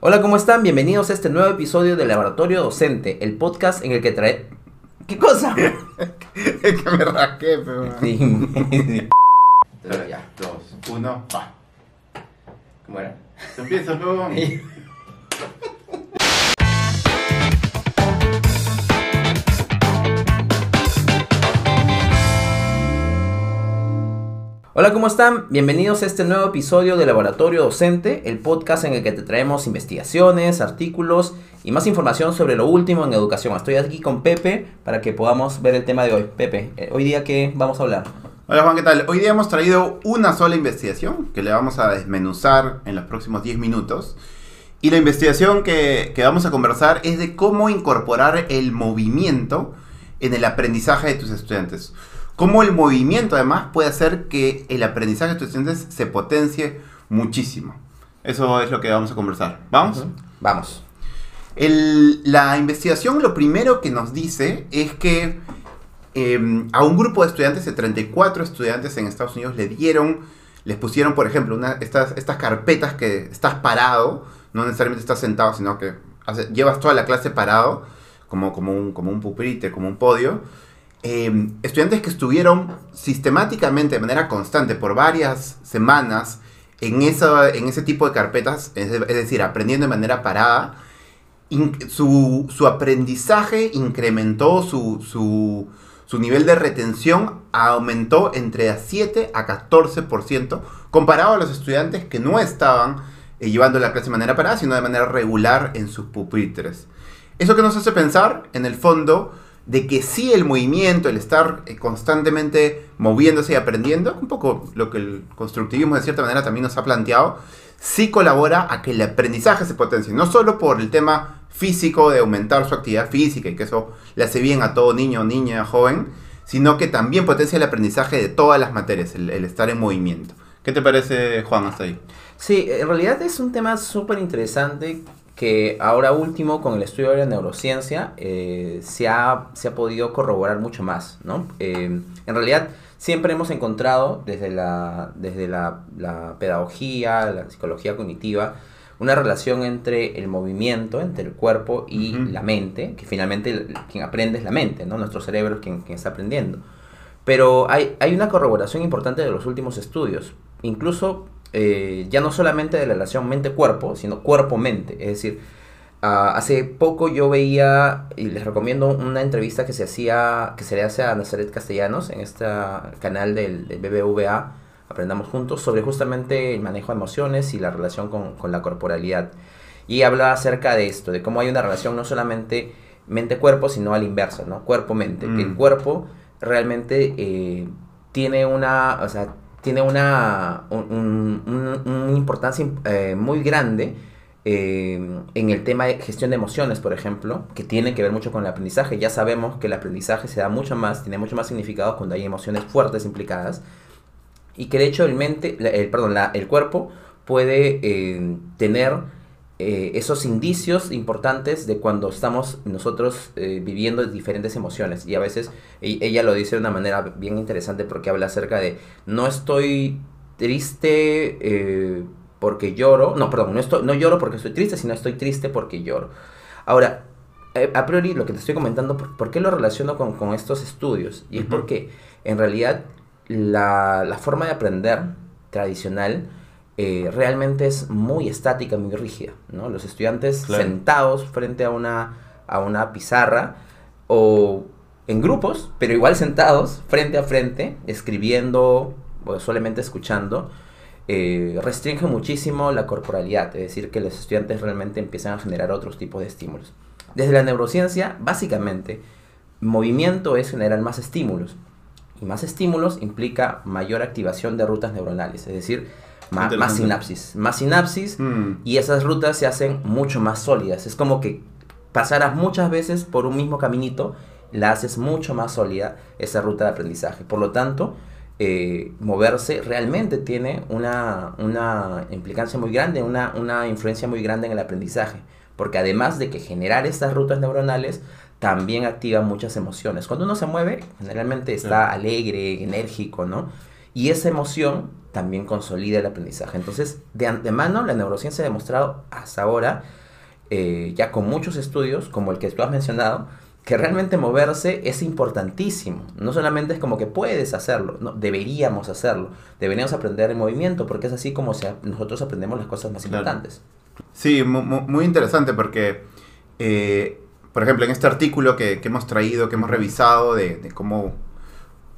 Hola, ¿cómo están? Bienvenidos a este nuevo episodio de Laboratorio Docente, el podcast en el que trae... ¿Qué cosa? es que me rasqué, pero... Sí. Tres, dos, uno, va. ¿Cómo era? Se empieza, pegón. Hola, ¿cómo están? Bienvenidos a este nuevo episodio de Laboratorio Docente, el podcast en el que te traemos investigaciones, artículos y más información sobre lo último en educación. Estoy aquí con Pepe para que podamos ver el tema de hoy. Pepe, eh, hoy día qué vamos a hablar? Hola Juan, ¿qué tal? Hoy día hemos traído una sola investigación que le vamos a desmenuzar en los próximos 10 minutos. Y la investigación que, que vamos a conversar es de cómo incorporar el movimiento en el aprendizaje de tus estudiantes. Cómo el movimiento además puede hacer que el aprendizaje de tus estudiantes se potencie muchísimo. Eso es lo que vamos a conversar. ¿Vamos? Vamos. El- la investigación lo primero que nos dice es que eh, a un grupo de estudiantes, de 34 estudiantes en Estados Unidos, le dieron, les pusieron, por ejemplo, una- estas, estas carpetas que estás parado, no necesariamente estás sentado, sino que hace- llevas toda la clase parado, como, como, un, como un pupitre, como un podio. Eh, estudiantes que estuvieron sistemáticamente, de manera constante, por varias semanas, en, esa, en ese tipo de carpetas, es, decir, aprendiendo de manera parada, su, su aprendizaje incrementó, su, su, su nivel de retención aumentó entre a 7 a 14% comparado a los estudiantes que no estaban eh, llevando la clase de manera parada, sino de manera regular en sus pupitres. Eso que nos hace pensar, en el fondo, de que sí el movimiento, el estar eh, constantemente moviéndose y aprendiendo, un poco lo que el constructivismo de cierta manera también nos ha planteado, sí colabora a que el aprendizaje se potencie, no solo por el tema físico de aumentar su actividad física y que eso le hace bien a todo niño, niña, joven, sino que también potencia el aprendizaje de todas las materias, el, el estar en movimiento. ¿Qué te parece, Juan, hasta ahí? Sí, en realidad es un tema súper interesante que ahora último con el estudio de la neurociencia eh, se, ha, se ha podido corroborar mucho más, ¿no? Eh, en realidad siempre hemos encontrado desde, la, desde la, la pedagogía, la psicología cognitiva, una relación entre el movimiento, entre el cuerpo y Ujú. la mente, que finalmente quien aprende es la mente, ¿no? Nuestro cerebro es quien, quien está aprendiendo. Pero hay, hay una corroboración importante de los últimos estudios. Incluso eh, ya no solamente de la relación mente-cuerpo, sino cuerpo-mente. Es decir, ah, hace poco yo veía, y les recomiendo una entrevista que se hacía, que se le hace a Nazaret Castellanos en este canal del, del BBVA, Aprendamos Juntos, sobre justamente el manejo de emociones y la relación con, con la corporalidad. Y habla acerca de esto, de cómo hay una relación no solamente mente-cuerpo, sino a la inversa, ¿no? Cuerpo-mente. Que el Mm. cuerpo realmente eh, tiene una, o sea, tiene una, un- un- importancia eh, muy grande eh, en el tema de gestión de emociones, por ejemplo, que tiene que ver mucho con el aprendizaje. Ya sabemos que el aprendizaje se da mucho más, tiene mucho más significado cuando hay emociones fuertes implicadas y que de hecho el mente, el, perdón, el cuerpo puede eh, tener eh, esos indicios importantes de cuando estamos nosotros eh, viviendo diferentes emociones. Y a veces e- ella lo dice de una manera bien interesante porque habla acerca de no estoy triste eh, porque lloro, no, perdón, no, estoy, no lloro porque estoy triste, sino estoy triste porque lloro. Ahora, a priori lo que te estoy comentando, ¿por, por qué lo relaciono con, con estos estudios? Y es porque en realidad la, la forma de aprender tradicional eh, realmente es muy estática, muy rígida. ¿no? Los estudiantes Claro. sentados frente a una, a una pizarra o en grupos, pero igual sentados frente a frente, escribiendo o solamente escuchando, eh, restringe muchísimo la corporalidad, es decir, que los estudiantes realmente empiezan a generar otros tipos de estímulos. Desde la neurociencia, básicamente, movimiento es generar más estímulos. Y más estímulos implica mayor activación de rutas neuronales, es decir, más Interesante. sinapsis. Más sinapsis Mm, y esas rutas se hacen mucho más sólidas. Es como que pasaras muchas veces por un mismo caminito, la haces mucho más sólida esa ruta de aprendizaje. Por lo tanto, eh, moverse realmente tiene una, una implicancia muy grande, una, una influencia muy grande en el aprendizaje. Porque además de que generar estas rutas neuronales, también activa muchas emociones. Cuando uno se mueve, generalmente está alegre, enérgico, ¿no? Y esa emoción también consolida el aprendizaje. Entonces, de antemano, la neurociencia ha demostrado hasta ahora, eh, ya con muchos estudios, como el que tú has mencionado, que realmente moverse es importantísimo. No solamente es como que puedes hacerlo, no, deberíamos hacerlo. Deberíamos aprender el movimiento porque es así como se, nosotros aprendemos las cosas más importantes. Sí, muy, interesante porque, eh, por ejemplo, en este artículo que, hemos traído, que hemos revisado de, cómo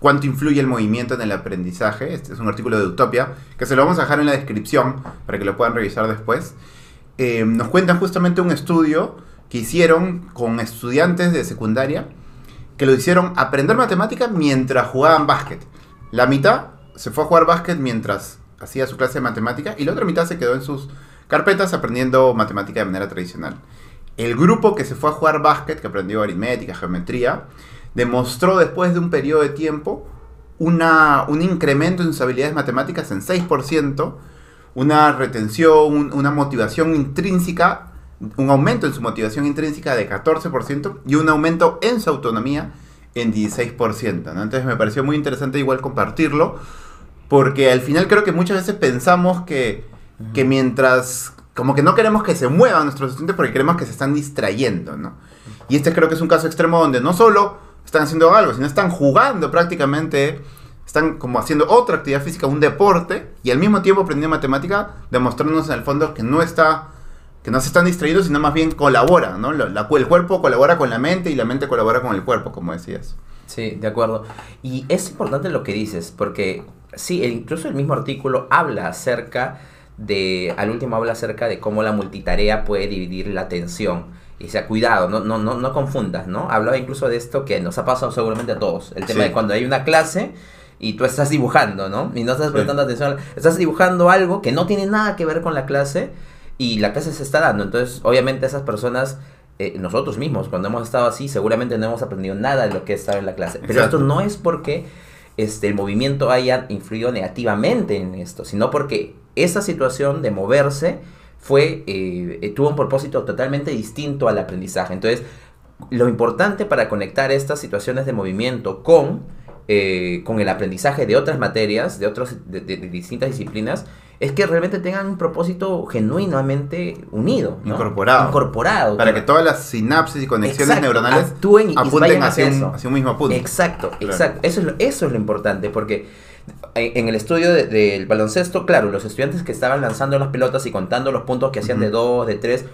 cuánto influye el movimiento en el aprendizaje. Este es un artículo de Utopia, que se lo vamos a dejar en la descripción para que lo puedan revisar después. Eh, nos cuentan justamente un estudio que hicieron con estudiantes de secundaria que lo hicieron aprender matemática mientras jugaban básquet. La mitad se fue a jugar básquet mientras hacía su clase de matemática y la otra mitad se quedó en sus carpetas aprendiendo matemática de manera tradicional. El grupo que se fue a jugar básquet, que aprendió aritmética, geometría, demostró después de un periodo de tiempo una, un incremento en sus habilidades matemáticas en 6%, una retención, una motivación intrínseca un aumento en su motivación intrínseca de 14% y un aumento en su autonomía en 16%. Entonces me pareció muy interesante igual compartirlo, porque al final creo que muchas veces pensamos que, que mientras, como que no queremos que se muevan nuestros estudiantes porque queremos que se están distrayendo, ¿no? Y este creo que es un caso extremo donde no solo están haciendo algo, sino están jugando prácticamente, están como haciendo otra actividad física, un deporte, y al mismo tiempo aprendiendo matemática, demostrándonos en el fondo que no está que no se están distraídos, sino más bien colaboran, ¿no? La, el cuerpo colabora con la mente y la mente colabora con el cuerpo, como decías. Sí, de acuerdo. Y es importante lo que dices, porque sí, incluso el mismo artículo habla acerca de, al último habla acerca de cómo la multitarea puede dividir la atención. Y sea, cuidado, no, no, no, no confundas, ¿no? Hablaba incluso de esto que nos ha pasado seguramente a todos. El tema de cuando hay una clase y tú estás dibujando, ¿no? Y no estás prestando atención. Estás dibujando algo que no tiene nada que ver con la clase y la clase se está dando. Entonces, obviamente esas personas, eh, nosotros mismos, cuando hemos estado así, seguramente no hemos aprendido nada de lo que estaba en la clase. Pero esto no es porque este, el movimiento haya influido negativamente en esto, sino porque esa situación de moverse fue, eh, eh, tuvo un propósito totalmente distinto al aprendizaje. Entonces, lo importante para conectar estas situaciones de movimiento con, con el aprendizaje de otras materias, de, otros, de distintas disciplinas, es que realmente tengan un propósito genuinamente unido. Incorporado. Incorporado. Para que todas las sinapsis y conexiones neuronales Actúen y apunten hacia, un, hacia, un, mismo punto. Exacto, exacto. Eso es, lo, eso es lo importante, porque en el estudio del baloncesto, claro, los estudiantes que estaban lanzando las pelotas y contando los puntos que hacían de dos, de tres,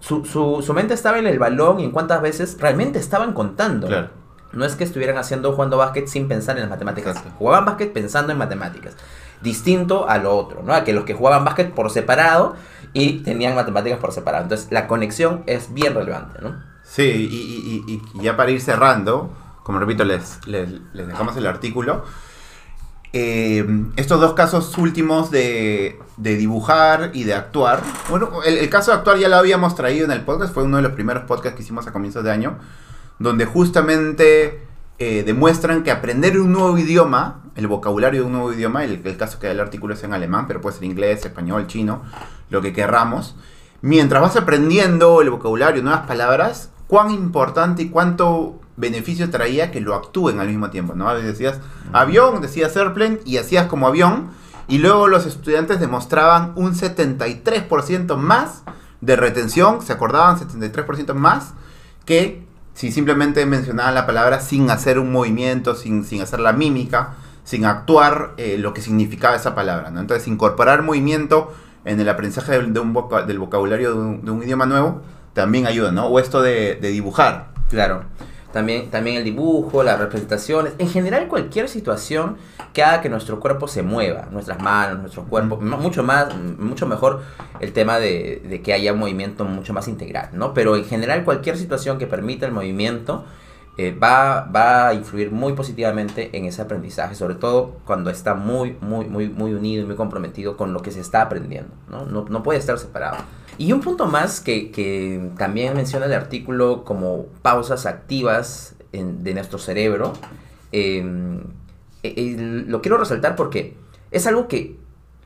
su, su, su, mente estaba en el balón y en cuántas veces realmente estaban contando. Claro. No es que estuvieran haciendo jugando básquet sin pensar en las matemáticas. Jugaban básquet pensando en matemáticas distinto a lo otro, ¿no? A que los que jugaban básquet por separado y tenían matemáticas por separado. Entonces la conexión es bien relevante, ¿no? Sí, y, ya para ir cerrando, como repito, les, les, dejamos el artículo. Eh, estos dos casos últimos de, dibujar y de actuar. Bueno, el, el, caso de actuar ya lo habíamos traído en el podcast, fue uno de los primeros podcasts que hicimos a comienzos de año, donde justamente eh, demuestran que aprender un nuevo idioma, el vocabulario de un nuevo idioma, el, el caso que el artículo es en alemán, pero puede ser inglés, español, chino, lo que querramos, mientras vas aprendiendo el vocabulario, nuevas palabras, cuán importante y cuánto beneficio traía que lo actúen al mismo tiempo, ¿no? Decías avión, decías airplane y hacías como avión, y luego los estudiantes demostraban un 73% más de retención, se acordaban 73% más que si simplemente mencionaban la palabra sin hacer un movimiento, sin, sin hacer la mímica, sin actuar eh, lo que significaba esa palabra. ¿no? Entonces, incorporar movimiento en el aprendizaje de, un del vocabulario de un, idioma nuevo también ayuda, ¿no? O esto de, de dibujar. Claro. También, también el dibujo, las representaciones, en general cualquier situación que haga que nuestro cuerpo se mueva, nuestras manos, nuestro cuerpo, mucho más, mucho mejor el tema de, que haya un movimiento mucho más integral, ¿no? Pero en general cualquier situación que permita el movimiento eh, va, va a influir muy positivamente en ese aprendizaje, sobre todo cuando está muy, muy, muy, muy unido y muy comprometido con lo que se está aprendiendo, ¿no? No, no puede estar separado. Y un punto más que, también menciona el artículo como pausas activas de nuestro cerebro, em, e, lo quiero resaltar porque es algo que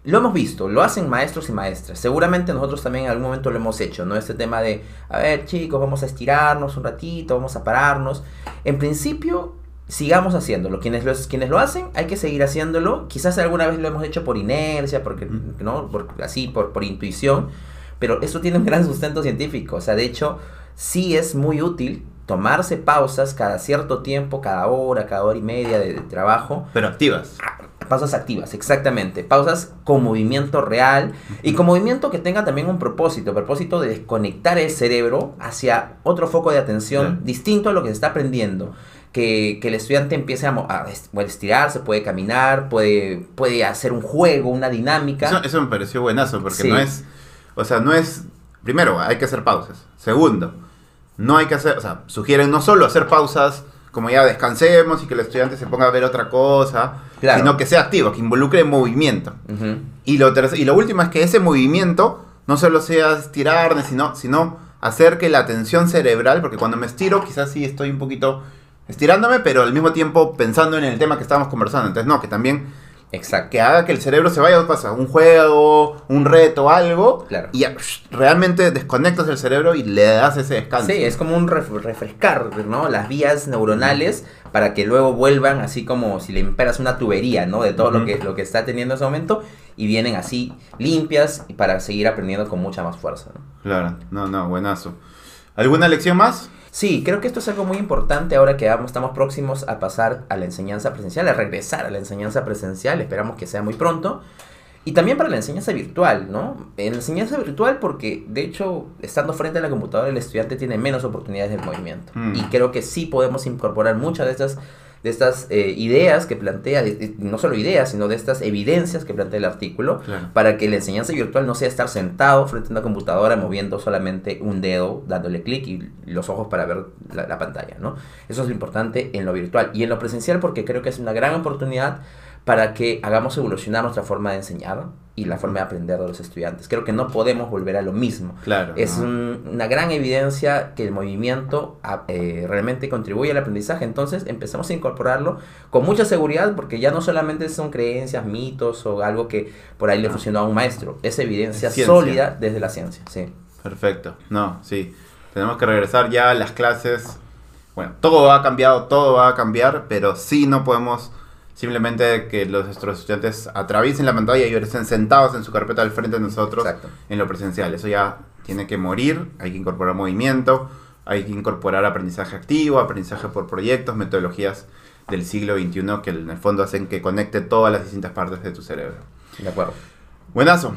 lo hemos visto, lo hacen maestros y maestras. Seguramente nosotros también en algún momento lo hemos hecho, ¿no? Este tema de, a ver chicos, vamos a estirarnos un ratito, vamos a pararnos. En principio, sigamos haciéndolo. Quienes lo, quienes lo hacen, hay que seguir haciéndolo. Quizás alguna vez lo hemos hecho por inercia, porque, ¿no? Por, así, por, por intuición. Pero eso tiene un gran sustento científico. O sea, de hecho, sí es muy útil tomarse pausas cada cierto tiempo, cada hora, cada hora y media de, de trabajo. Pero activas. Pausas activas, exactamente. Pausas con movimiento real y con movimiento que tenga también un propósito, propósito de desconectar el cerebro hacia otro foco de atención Claro. distinto a lo que se está aprendiendo. Que, que el estudiante empiece a, a estirarse, puede caminar, puede, puede hacer un juego, una dinámica. Eso, eso me pareció buenazo, porque Sí. no es. O sea, no es. Primero, hay que hacer pausas. Segundo, no hay que hacer. O sea, sugieren no solo hacer pausas como ya descansemos y que el estudiante se ponga a ver otra cosa, Claro. sino que sea activo, que involucre movimiento. Y lo, y lo último es que ese movimiento no solo sea estirar, sino, sino hacer que la atención cerebral, porque cuando me estiro quizás sí estoy un poquito estirándome, pero al mismo tiempo pensando en el tema que estábamos conversando. Entonces, no, que también Exacto. que haga que el cerebro se vaya a cosa, un juego, un reto, algo, Claro. y realmente desconectas el cerebro y le das ese descanso. Sí, es como un ref- refrescar, ¿no? Las vías neuronales para que luego vuelvan así como si le imperas una tubería, ¿no? De todo lo, que, lo que está teniendo en ese momento y vienen así limpias y para seguir aprendiendo con mucha más fuerza, ¿no? Claro, no, no, buenazo. ¿Alguna lección más? Sí, creo que esto es algo muy importante ahora que estamos próximos a pasar a la enseñanza presencial, a regresar a la enseñanza presencial, esperamos que sea muy pronto. Y también para la enseñanza virtual, ¿no? En la enseñanza virtual porque, de hecho, estando frente a la computadora, el estudiante tiene menos oportunidades de movimiento. Mm. Y creo que sí podemos incorporar muchas de estas, de estas eh, ideas que plantea, de- de- no solo ideas, sino de estas evidencias que plantea el artículo, Claro. para que la enseñanza virtual no sea estar sentado frente a una computadora moviendo solamente un dedo, dándole clic y los ojos para ver la, la pantalla, ¿no? Eso es lo importante en lo virtual y en lo presencial porque creo que es una gran oportunidad para que hagamos evolucionar nuestra forma de enseñar y la forma de aprender de los estudiantes. Creo que no podemos volver a lo mismo. Claro. Es ¿no? un- una gran evidencia que el movimiento a- eh, realmente contribuye al aprendizaje, entonces empezamos a incorporarlo con mucha seguridad porque ya no solamente son creencias, mitos o algo que por ahí le Ah. funcionó a un maestro, es evidencia Es sólida desde la ciencia. Sí. Perfecto. No, sí. Tenemos que regresar ya a las clases. Bueno, todo ha cambiado, todo va a cambiar, pero sí no podemos simplemente que los, nuestros estudiantes atraviesen la pantalla y ahora estén sentados en su carpeta al frente de nosotros Exacto. en lo presencial. Eso ya tiene que morir, hay que incorporar movimiento, hay que incorporar aprendizaje activo, aprendizaje por proyectos, metodologías del siglo XXI que en el fondo hacen que conecte todas las distintas partes de tu cerebro. De acuerdo. Buenazo.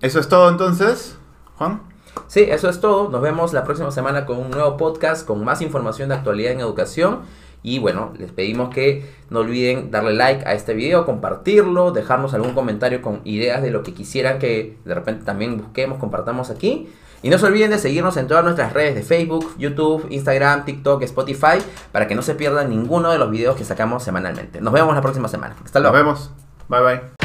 Eso es todo entonces, Juan. Sí, eso es todo. Nos vemos la próxima semana con un nuevo podcast con más información de actualidad en educación. Y bueno, les pedimos que no olviden darle like a este video, compartirlo, dejarnos algún comentario con ideas de lo que quisieran que de repente también busquemos, compartamos aquí. Y no se olviden de seguirnos en todas nuestras redes de Facebook, YouTube, Instagram, TikTok, Spotify, para que no se pierdan ninguno de los videos que sacamos semanalmente. Nos vemos la próxima semana. Hasta Nos luego. vemos. Bye bye.